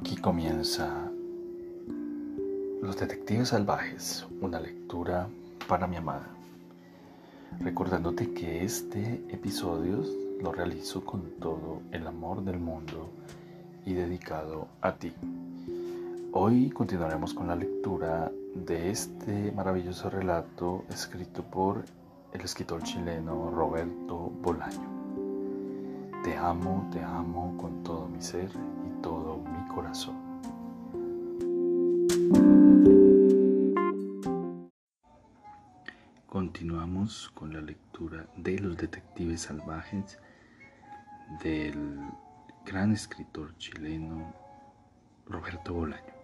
Aquí comienza Los Detectives Salvajes, una lectura para mi amada. Recordándote que este episodio lo realizo con todo el amor del mundo y dedicado a ti. Hoy continuaremos con la lectura de este maravilloso relato escrito por el escritor chileno Roberto Bolaño. Te amo, te amo con todo mi ser todo mi corazón. Continuamos con la lectura de Los Detectives Salvajes del gran escritor chileno Roberto Bolaño.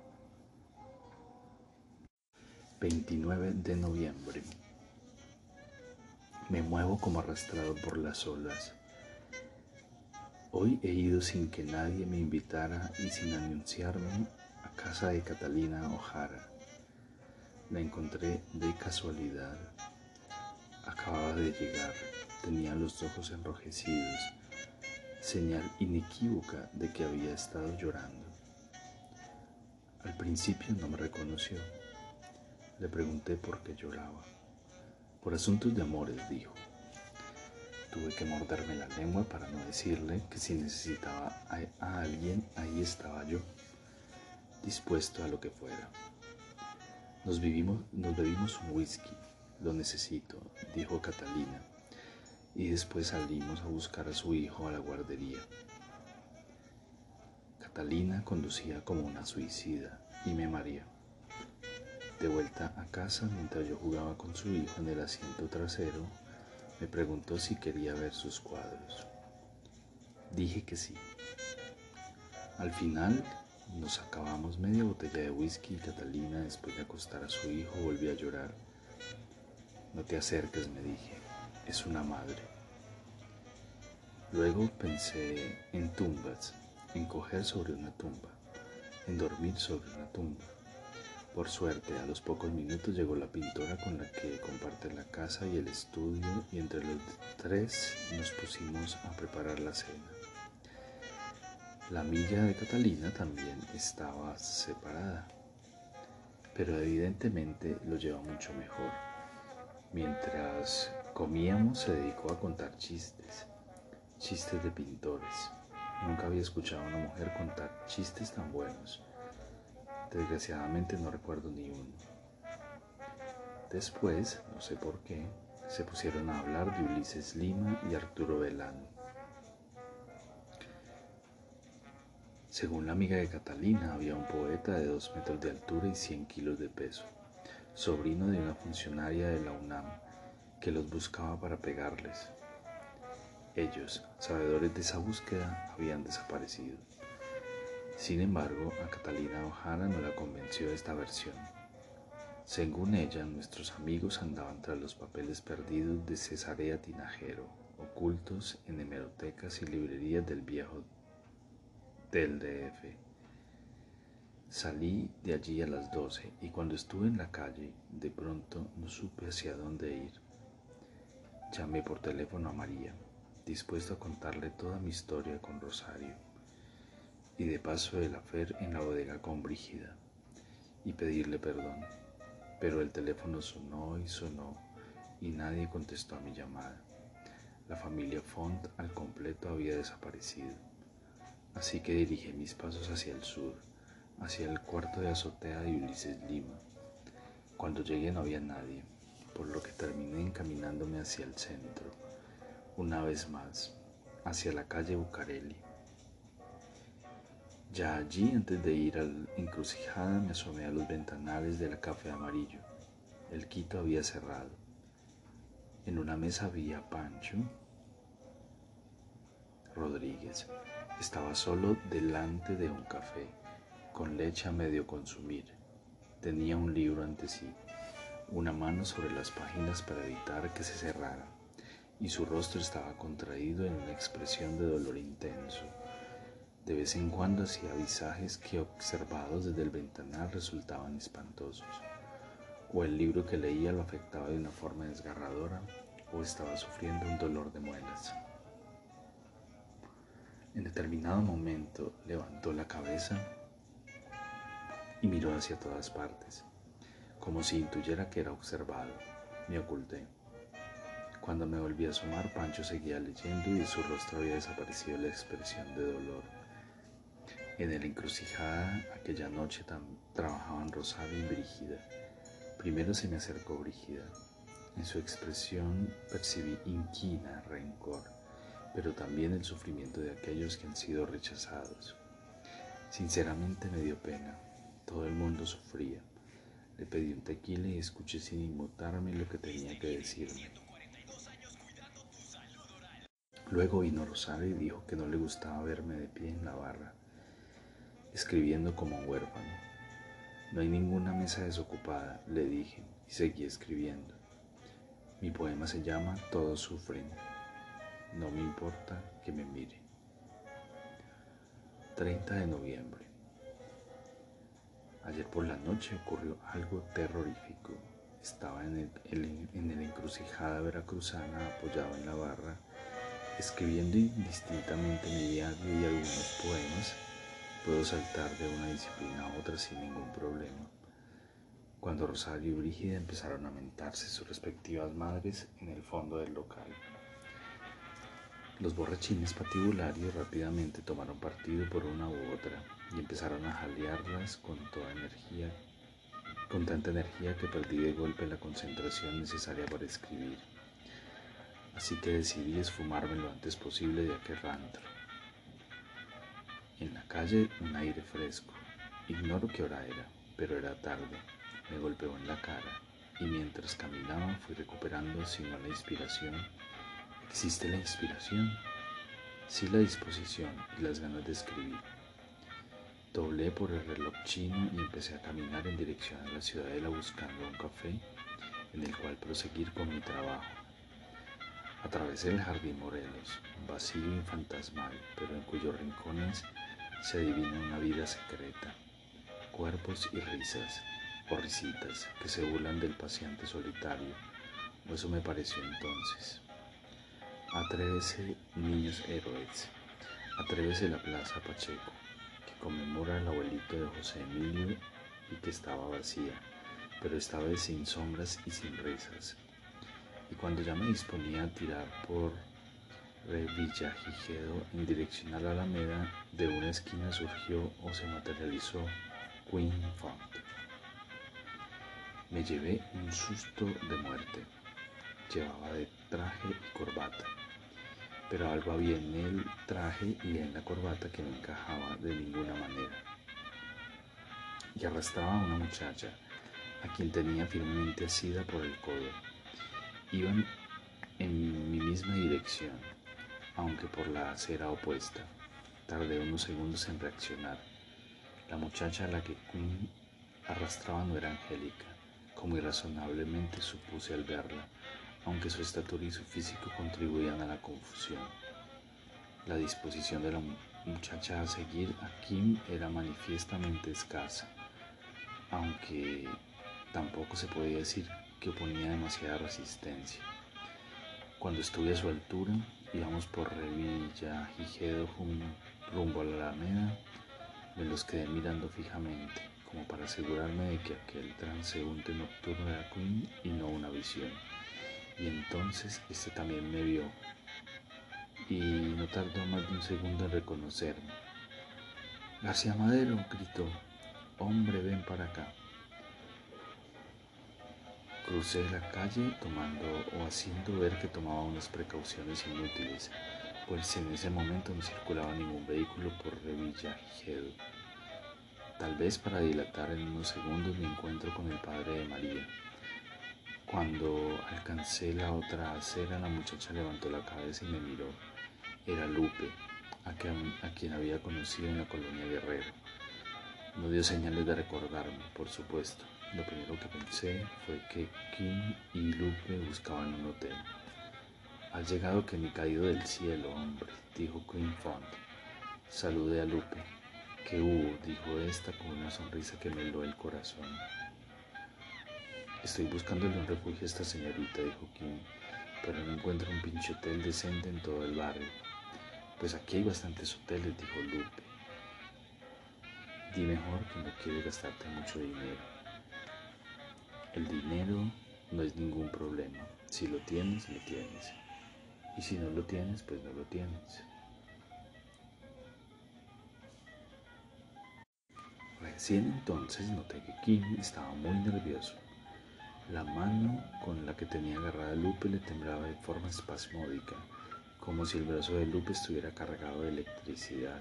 29 de noviembre. Me muevo como arrastrado por las olas. Hoy he ido sin que nadie me invitara y sin anunciarme a casa de Catalina Ojara. La encontré de casualidad. Acababa de llegar, tenía los ojos enrojecidos, señal inequívoca de que había estado llorando. Al principio no me reconoció. Le pregunté por qué lloraba. Por asuntos de amores, dijo. Tuve que morderme la lengua para no decirle que si necesitaba a, alguien, ahí estaba yo, dispuesto a lo que fuera. Nos, vivimos, nos bebimos un whisky, lo necesito, dijo Catalina, y después salimos a buscar a su hijo a la guardería. Catalina conducía como una suicida y me maría. De vuelta a casa, mientras yo jugaba con su hijo en el asiento trasero, me preguntó si quería ver sus cuadros. Dije que sí. Al final nos acabamos media botella de whisky y Catalina, después de acostar a su hijo, volvió a llorar. No te acerques, me dije, es una madre. Luego pensé en tumbas, en coger sobre una tumba, en dormir sobre una tumba por suerte, a los pocos minutos llegó la pintora con la que comparte la casa y el estudio y entre los tres nos pusimos a preparar la cena. La milla de Catalina también estaba separada, pero evidentemente lo lleva mucho mejor. Mientras comíamos se dedicó a contar chistes, chistes de pintores. Nunca había escuchado a una mujer contar chistes tan buenos. Desgraciadamente no recuerdo ni uno. Después, no sé por qué, se pusieron a hablar de Ulises Lima y Arturo Velano. Según la amiga de Catalina, había un poeta de dos metros de altura y 100 kilos de peso, sobrino de una funcionaria de la UNAM, que los buscaba para pegarles. Ellos, sabedores de esa búsqueda, habían desaparecido. Sin embargo, a Catalina Ojara no la convenció esta versión. Según ella, nuestros amigos andaban tras los papeles perdidos de Cesarea Tinajero, ocultos en hemerotecas y librerías del viejo del DF. Salí de allí a las doce y cuando estuve en la calle, de pronto no supe hacia dónde ir. Llamé por teléfono a María, dispuesto a contarle toda mi historia con Rosario y de paso la Fer en la bodega con Brígida y pedirle perdón. Pero el teléfono sonó y sonó y nadie contestó a mi llamada. La familia Font al completo había desaparecido. Así que dirigí mis pasos hacia el sur, hacia el cuarto de azotea de Ulises Lima. Cuando llegué no había nadie, por lo que terminé encaminándome hacia el centro, una vez más, hacia la calle Bucareli ya allí, antes de ir al encrucijada, me asomé a los ventanales de la café amarillo. El quito había cerrado. En una mesa había Pancho Rodríguez. Estaba solo delante de un café, con leche a medio consumir. Tenía un libro ante sí, una mano sobre las páginas para evitar que se cerrara, y su rostro estaba contraído en una expresión de dolor intenso. De vez en cuando hacía visajes que observados desde el ventanal resultaban espantosos. O el libro que leía lo afectaba de una forma desgarradora o estaba sufriendo un dolor de muelas. En determinado momento levantó la cabeza y miró hacia todas partes, como si intuyera que era observado. Me oculté. Cuando me volví a asomar, Pancho seguía leyendo y de su rostro había desaparecido la expresión de dolor. En el encrucijada aquella noche trabajaban Rosario y Brígida. Primero se me acercó Brígida. En su expresión percibí inquina, rencor, pero también el sufrimiento de aquellos que han sido rechazados. Sinceramente me dio pena. Todo el mundo sufría. Le pedí un tequila y escuché sin inmutarme lo que tenía que decirme. Luego vino Rosario y dijo que no le gustaba verme de pie en la barra escribiendo como un huérfano. No hay ninguna mesa desocupada, le dije, y seguí escribiendo. Mi poema se llama Todos sufren. No me importa que me mire. 30 de noviembre. Ayer por la noche ocurrió algo terrorífico. Estaba en el, en el encrucijada veracruzana apoyado en la barra, escribiendo indistintamente mi diario y algunos poemas Puedo saltar de una disciplina a otra sin ningún problema. Cuando Rosario y Brígida empezaron a mentarse sus respectivas madres en el fondo del local. Los borrachines patibularios rápidamente tomaron partido por una u otra y empezaron a jalearlas con toda energía, con tanta energía que perdí de golpe la concentración necesaria para escribir. Así que decidí esfumarme lo antes posible de aquel rantro. En la calle un aire fresco. Ignoro qué hora era, pero era tarde. Me golpeó en la cara y mientras caminaba fui recuperando sino la inspiración. ¿Existe la inspiración? Sí la disposición y las ganas de escribir. Doblé por el reloj chino y empecé a caminar en dirección a la ciudadela buscando un café en el cual proseguir con mi trabajo. Atravesé el jardín Morelos, vacío y fantasmal, pero en cuyos rincones se adivina una vida secreta, cuerpos y risas, o risitas que se burlan del paciente solitario, o eso me pareció entonces. Atrévese, niños héroes, atrévese la Plaza Pacheco, que conmemora al abuelito de José Emilio y que estaba vacía, pero esta vez sin sombras y sin risas. Y cuando ya me disponía a tirar por Villagigedo en dirección a la Alameda, de una esquina surgió o se materializó Queen Font. Me llevé un susto de muerte. Llevaba de traje y corbata, pero algo había en el traje y en la corbata que no encajaba de ninguna manera. Y arrastraba a una muchacha, a quien tenía firmemente asida por el codo. Iban en mi misma dirección aunque por la acera opuesta. Tardé unos segundos en reaccionar. La muchacha a la que Quinn arrastraba no era Angélica, como irrazonablemente supuse al verla, aunque su estatura y su físico contribuían a la confusión. La disposición de la muchacha a seguir a Kim era manifiestamente escasa, aunque tampoco se podía decir que oponía demasiada resistencia. Cuando estuve a su altura, íbamos por Revilla, Gijedo, rumbo a la Alameda, me los quedé mirando fijamente, como para asegurarme de que aquel transeúnte nocturno era Queen y no una visión. Y entonces este también me vio, y no tardó más de un segundo en reconocerme. García Madero gritó, hombre, ven para acá. Crucé la calle tomando o haciendo ver que tomaba unas precauciones inútiles, pues en ese momento no circulaba ningún vehículo por Revillagigedo. Tal vez para dilatar en unos segundos mi encuentro con el padre de María. Cuando alcancé la otra acera, la muchacha levantó la cabeza y me miró. Era Lupe, a quien, a quien había conocido en la colonia Guerrero. No dio señales de recordarme, por supuesto. Lo primero que pensé fue que Kim y Lupe buscaban un hotel. Has llegado que ni caído del cielo, hombre, dijo Queen Font. Saludé a Lupe. ¿Qué hubo? dijo esta con una sonrisa que me heló el corazón. Estoy buscándole un refugio a esta señorita, dijo Kim, pero no encuentro un pinche hotel decente en todo el barrio. Pues aquí hay bastantes hoteles, dijo Lupe. di mejor que no quieres gastarte mucho dinero. El dinero no es ningún problema. Si lo tienes, lo tienes. Y si no lo tienes, pues no lo tienes. Recién entonces noté que Kim estaba muy nervioso. La mano con la que tenía agarrada Lupe le temblaba de forma espasmódica, como si el brazo de Lupe estuviera cargado de electricidad.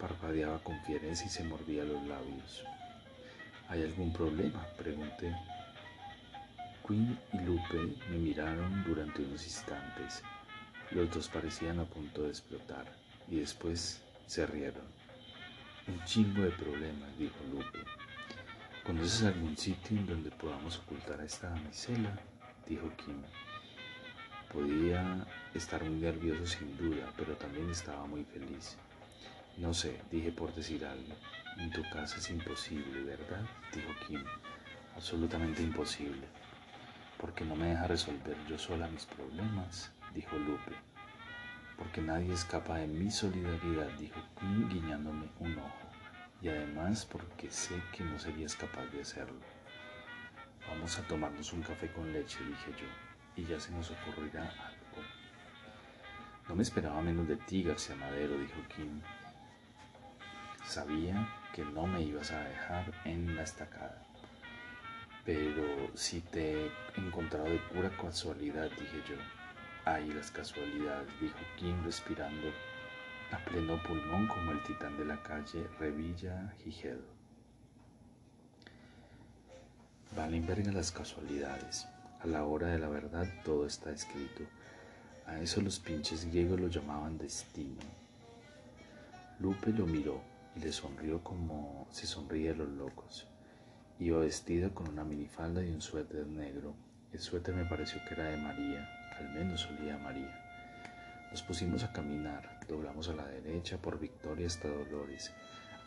Parpadeaba con fiereza y se mordía los labios. ¿Hay algún problema? pregunté. Quinn y Lupe me miraron durante unos instantes. Los dos parecían a punto de explotar y después se rieron. Un chingo de problemas, dijo Lupe. ¿Conoces algún sitio en donde podamos ocultar a esta damisela? dijo Kim. Podía estar muy nervioso sin duda, pero también estaba muy feliz. No sé, dije por decir algo. En tu casa es imposible, ¿verdad? dijo Kim. Absolutamente imposible. Porque no me deja resolver yo sola mis problemas, dijo Lupe. Porque nadie escapa de mi solidaridad, dijo Kim guiñándome un ojo. Y además porque sé que no serías capaz de hacerlo. Vamos a tomarnos un café con leche, dije yo, y ya se nos ocurrirá algo. No me esperaba menos de ti, García Madero, dijo Kim. Sabía que no me ibas a dejar en la estacada. Pero si te he encontrado de pura casualidad, dije yo. Ay, las casualidades, dijo Kim respirando a pleno pulmón como el titán de la calle Revilla Gijedo. Valen verga las casualidades. A la hora de la verdad todo está escrito. A eso los pinches griegos lo llamaban destino. Lupe lo miró y le sonrió como se sonríe a los locos. Iba vestida con una minifalda y un suéter negro. El suéter me pareció que era de María, al menos olía María. Nos pusimos a caminar, doblamos a la derecha por Victoria hasta Dolores.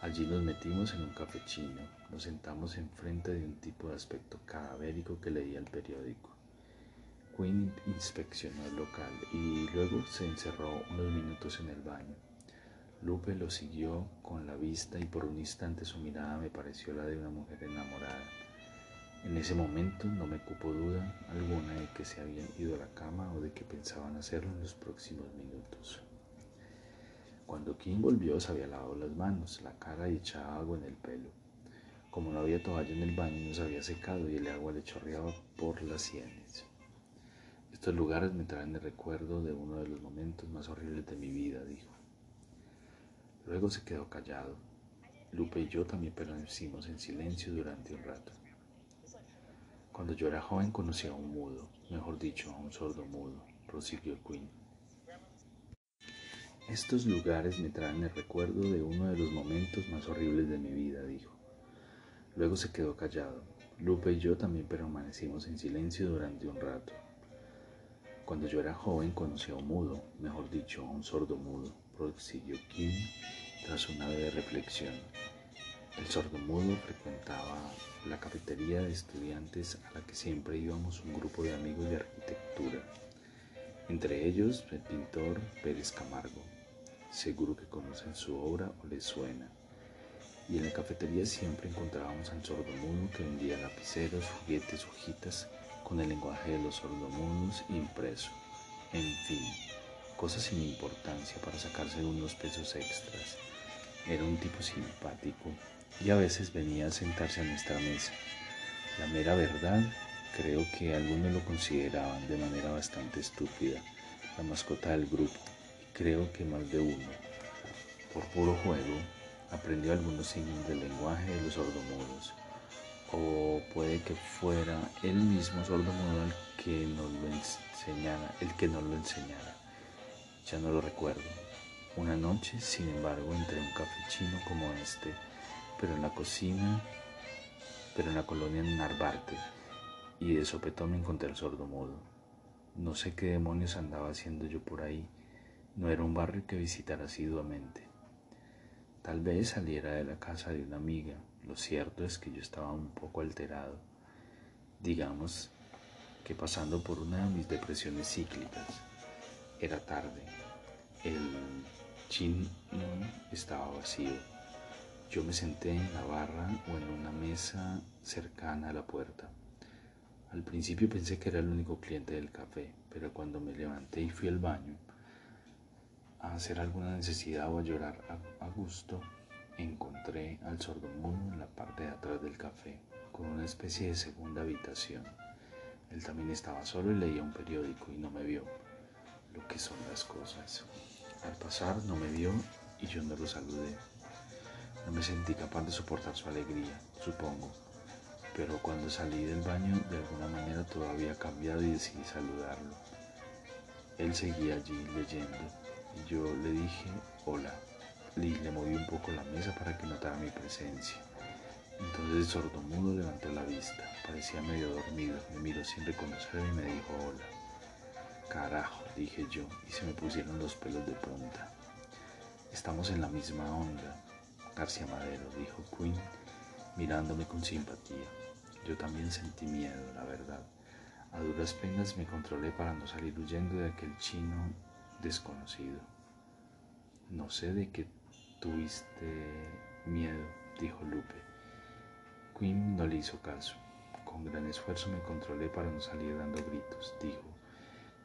Allí nos metimos en un cafechino, nos sentamos enfrente de un tipo de aspecto cadavérico que leía el periódico. Quinn inspeccionó el local y luego se encerró unos minutos en el baño. Lupe lo siguió con la vista y por un instante su mirada me pareció la de una mujer enamorada. En ese momento no me cupo duda alguna de que se habían ido a la cama o de que pensaban hacerlo en los próximos minutos. Cuando Kim volvió se había lavado las manos, la cara y echaba agua en el pelo. Como no había toalla en el baño no se había secado y el agua le chorreaba por las sienes. Estos lugares me traen el recuerdo de uno de los momentos más horribles de mi vida, dijo. Luego se quedó callado. Lupe y yo también permanecimos en silencio durante un rato. Cuando yo era joven conocí a un mudo, mejor dicho, a un sordo mudo, prosiguió Quinn. Estos lugares me traen el recuerdo de uno de los momentos más horribles de mi vida, dijo. Luego se quedó callado. Lupe y yo también permanecimos en silencio durante un rato. Cuando yo era joven conocí a un mudo, mejor dicho, a un sordo mudo, prosiguió Kim tras una breve reflexión. El sordomudo frecuentaba la cafetería de estudiantes a la que siempre íbamos un grupo de amigos de arquitectura, entre ellos el pintor Pérez Camargo. Seguro que conocen su obra o les suena. Y en la cafetería siempre encontrábamos al sordomudo que vendía lapiceros, juguetes, hojitas con el lenguaje de los sordomudos impreso. En fin, cosas sin importancia para sacarse unos pesos extras. Era un tipo simpático y a veces venía a sentarse a nuestra mesa. La mera verdad, creo que algunos lo consideraban de manera bastante estúpida, la mascota del grupo, creo que más de uno, por puro juego, aprendió algunos signos del lenguaje de los sordomudos, o puede que fuera el mismo el que nos lo enseñara, el que nos lo enseñara ya no lo recuerdo. Una noche, sin embargo, entré a un café como este, pero en la cocina, pero en la colonia Narvarte, y de sopetón me encontré el sordo mudo. No sé qué demonios andaba haciendo yo por ahí, no era un barrio que visitara asiduamente. Tal vez saliera de la casa de una amiga, lo cierto es que yo estaba un poco alterado, digamos que pasando por una de mis depresiones cíclicas. Era tarde. El chin estaba vacío. Yo me senté en la barra o en una mesa cercana a la puerta. Al principio pensé que era el único cliente del café, pero cuando me levanté y fui al baño a hacer alguna necesidad o a llorar a, gusto, encontré al sordomudo en la parte de atrás del café, con una especie de segunda habitación. Él también estaba solo y leía un periódico y no me vio. Lo que son las cosas. Al pasar no me vio y yo no lo saludé. No me sentí capaz de soportar su alegría, supongo, pero cuando salí del baño de alguna manera todo había cambiado y decidí saludarlo. Él seguía allí leyendo y yo le dije hola y le moví un poco la mesa para que notara mi presencia. Entonces el sordomudo levantó la vista, parecía medio dormido, me miró sin reconocerme y me dijo hola. Carajo, dije yo, y se me pusieron los pelos de punta. Estamos en la misma onda, García Madero, dijo Quinn, mirándome con simpatía. Yo también sentí miedo, la verdad. A duras penas me controlé para no salir huyendo de aquel chino desconocido. No sé de qué tuviste miedo, dijo Lupe. Quinn no le hizo caso. Con gran esfuerzo me controlé para no salir dando gritos, dijo.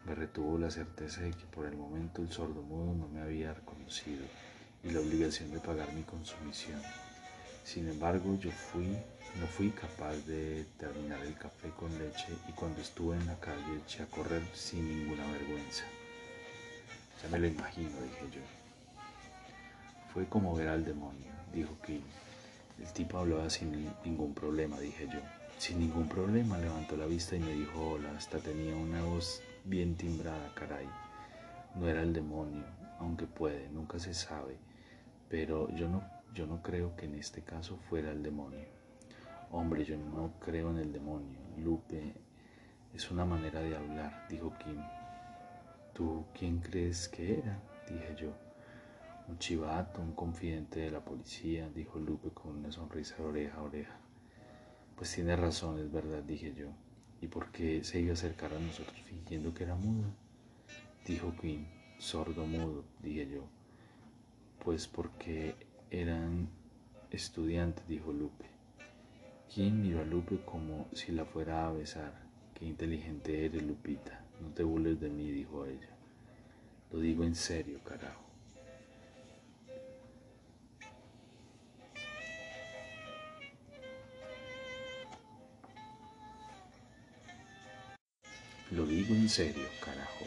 Me retuvo la certeza de que por el momento el sordo mudo no me había reconocido y la obligación de pagar mi consumición. Sin embargo, yo fui, no fui capaz de terminar el café con leche y cuando estuve en la calle eché a correr sin ninguna vergüenza. Ya me lo imagino, dije yo. Fue como ver al demonio, dijo Kim. El tipo hablaba sin ningún problema, dije yo. Sin ningún problema, levantó la vista y me dijo hola, hasta tenía una voz bien timbrada, caray. No era el demonio, aunque puede, nunca se sabe, pero yo no yo no creo que en este caso fuera el demonio. Hombre, yo no creo en el demonio. Lupe, es una manera de hablar, dijo Kim. ¿Tú quién crees que era? dije yo. Un chivato, un confidente de la policía, dijo Lupe con una sonrisa de oreja a oreja. Pues tiene razón, es verdad, dije yo. ¿Y por qué se iba a acercar a nosotros fingiendo que era mudo? Dijo Kim, sordo mudo, dije yo. Pues porque eran estudiantes, dijo Lupe. ¿Quién miró a Lupe como si la fuera a besar. Qué inteligente eres, Lupita. No te burles de mí, dijo ella. Lo digo en serio, carajo. Lo digo en serio, carajo.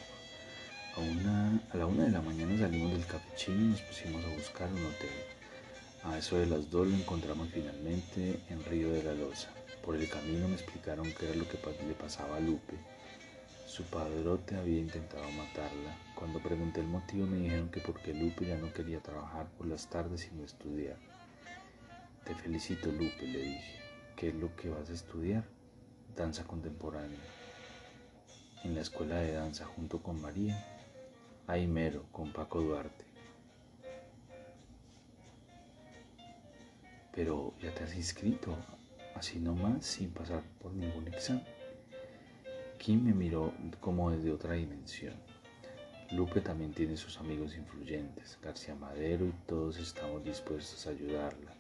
A, una, a la una de la mañana salimos del capuchino y nos pusimos a buscar un hotel. A eso de las dos lo encontramos finalmente en Río de la Loza. Por el camino me explicaron qué era lo que le pasaba a Lupe. Su padrote había intentado matarla. Cuando pregunté el motivo me dijeron que porque Lupe ya no quería trabajar por las tardes sino estudiar. Te felicito Lupe, le dije. ¿Qué es lo que vas a estudiar? Danza contemporánea. En la escuela de danza junto con María. Aimero con Paco Duarte. pero ya te has inscrito, así nomás, sin pasar por ningún examen. Kim me miró como desde otra dimensión. Lupe también tiene sus amigos influyentes, García Madero y todos estamos dispuestos a ayudarla.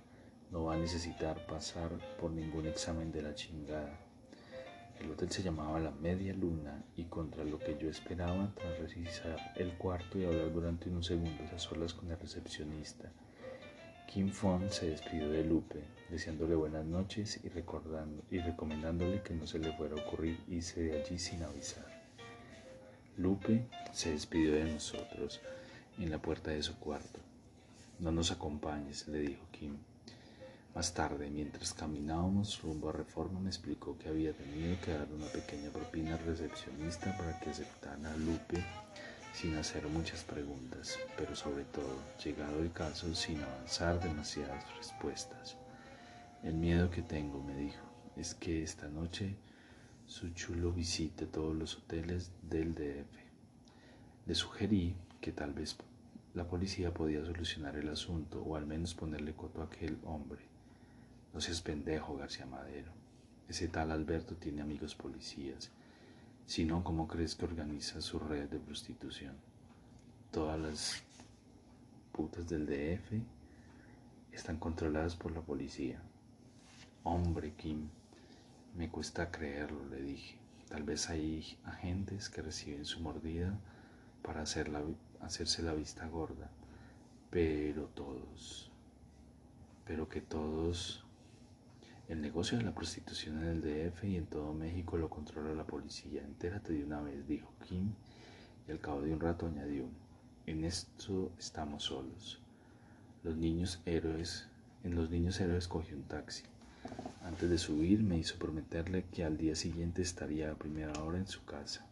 No va a necesitar pasar por ningún examen de la chingada. El hotel se llamaba La Media Luna y contra lo que yo esperaba, tras revisar el cuarto y hablar durante unos segundos a solas con el recepcionista, Kim Fon se despidió de Lupe, deseándole buenas noches y, recordando, y recomendándole que no se le fuera a ocurrir irse de allí sin avisar. Lupe se despidió de nosotros en la puerta de su cuarto. No nos acompañes, le dijo Kim. Más tarde, mientras caminábamos rumbo a Reforma, me explicó que había tenido que dar una pequeña propina al recepcionista para que aceptara a Lupe sin hacer muchas preguntas, pero sobre todo, llegado el caso, sin avanzar demasiadas respuestas. El miedo que tengo, me dijo, es que esta noche su chulo visite todos los hoteles del DF. Le sugerí que tal vez la policía podía solucionar el asunto o al menos ponerle coto a aquel hombre. No seas pendejo, García Madero. Ese tal Alberto tiene amigos policías si no, ¿cómo crees que organiza su red de prostitución? Todas las putas del DF están controladas por la policía. Hombre, Kim, me cuesta creerlo, le dije. Tal vez hay agentes que reciben su mordida para hacerse la vista gorda, pero todos, pero que todos, el negocio de la prostitución en el DF y en todo México lo controla la policía. Entérate de una vez, dijo Kim, y al cabo de un rato añadió, en esto estamos solos. Los niños héroes, en los niños héroes cogí un taxi. Antes de subir me hizo prometerle que al día siguiente estaría a primera hora en su casa.